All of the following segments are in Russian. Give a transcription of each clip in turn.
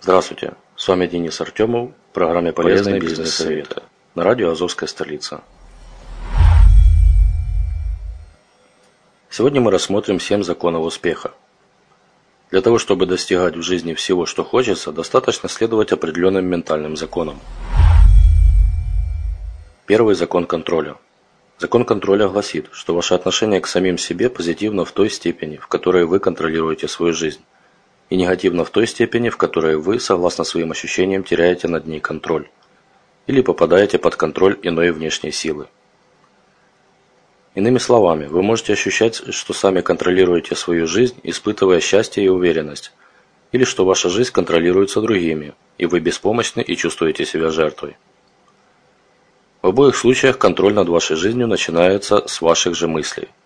Здравствуйте, с вами Денис Артемов в программе «Полезные бизнес-советы» на радио «Азовская столица». Сегодня мы рассмотрим 7 законов успеха. Для того, чтобы достигать в жизни всего, что хочется, достаточно следовать определенным ментальным законам. Первый закон контроля. Закон контроля гласит, что ваше отношение к самим себе позитивно в той степени, в которой вы контролируете свою жизнь и негативно в той степени, в которой вы, согласно своим ощущениям, теряете над ней контроль или попадаете под контроль иной внешней силы. Иными словами, вы можете ощущать, что сами контролируете свою жизнь, испытывая счастье и уверенность, или что ваша жизнь контролируется другими, и вы беспомощны и чувствуете себя жертвой. В обоих случаях контроль над вашей жизнью начинается с ваших же мыслей –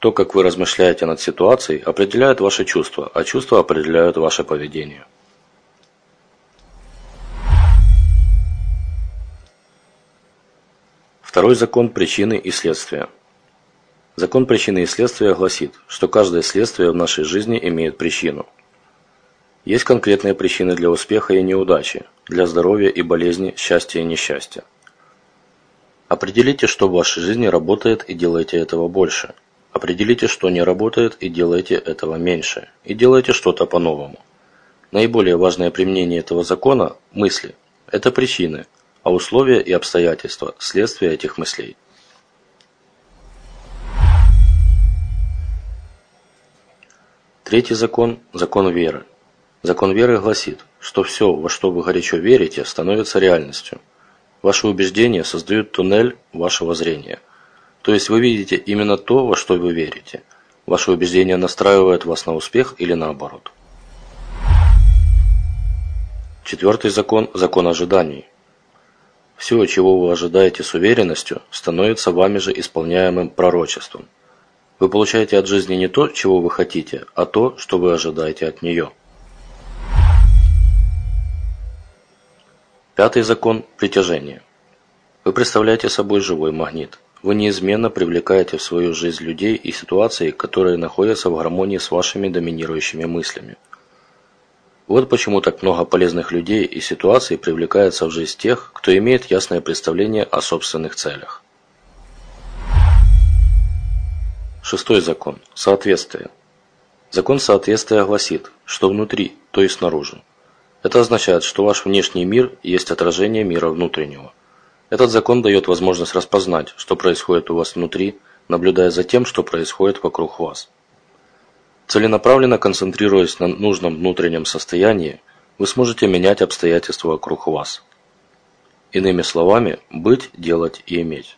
то, как вы размышляете над ситуацией, определяет ваши чувства, а чувства определяют ваше поведение. Второй закон причины и следствия. Закон причины и следствия гласит, что каждое следствие в нашей жизни имеет причину. Есть конкретные причины для успеха и неудачи, для здоровья и болезни, счастья и несчастья. Определите, что в вашей жизни работает и делайте этого больше – Определите, что не работает и делайте этого меньше. И делайте что-то по-новому. Наиболее важное применение этого закона – мысли. Это причины, а условия и обстоятельства – следствие этих мыслей. Третий закон – закон веры. Закон веры гласит, что все, во что вы горячо верите, становится реальностью. Ваши убеждения создают туннель вашего зрения – то есть вы видите именно то, во что вы верите. Ваши убеждения настраивают вас на успех или наоборот. Четвертый закон – закон ожиданий. Все, чего вы ожидаете с уверенностью, становится вами же исполняемым пророчеством. Вы получаете от жизни не то, чего вы хотите, а то, что вы ожидаете от нее. Пятый закон – притяжения. Вы представляете собой живой магнит – вы неизменно привлекаете в свою жизнь людей и ситуации, которые находятся в гармонии с вашими доминирующими мыслями. Вот почему так много полезных людей и ситуаций привлекается в жизнь тех, кто имеет ясное представление о собственных целях. Шестой закон. Соответствие. Закон соответствия гласит, что внутри, то есть снаружи. Это означает, что ваш внешний мир есть отражение мира внутреннего. Этот закон дает возможность распознать, что происходит у вас внутри, наблюдая за тем, что происходит вокруг вас. Целенаправленно концентрируясь на нужном внутреннем состоянии, вы сможете менять обстоятельства вокруг вас. Иными словами, быть, делать и иметь.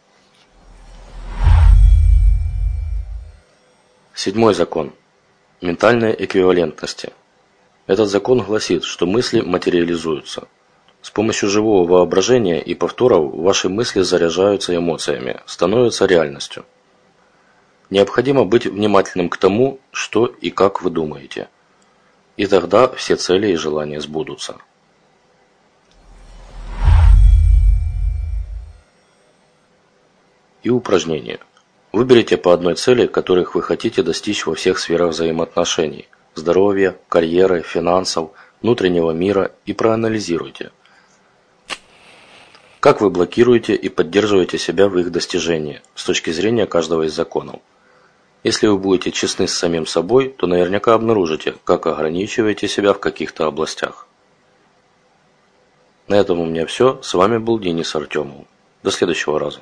Седьмой закон. Ментальной эквивалентности. Этот закон гласит, что мысли материализуются. С помощью живого воображения и повторов ваши мысли заряжаются эмоциями, становятся реальностью. Необходимо быть внимательным к тому, что и как вы думаете. И тогда все цели и желания сбудутся. И упражнение. Выберите по одной цели, которых вы хотите достичь во всех сферах взаимоотношений – здоровья, карьеры, финансов, внутреннего мира и проанализируйте. Как вы блокируете и поддерживаете себя в их достижении с точки зрения каждого из законов? Если вы будете честны с самим собой, то наверняка обнаружите, как ограничиваете себя в каких-то областях. На этом у меня все. С вами был Денис Артемов. До следующего раза.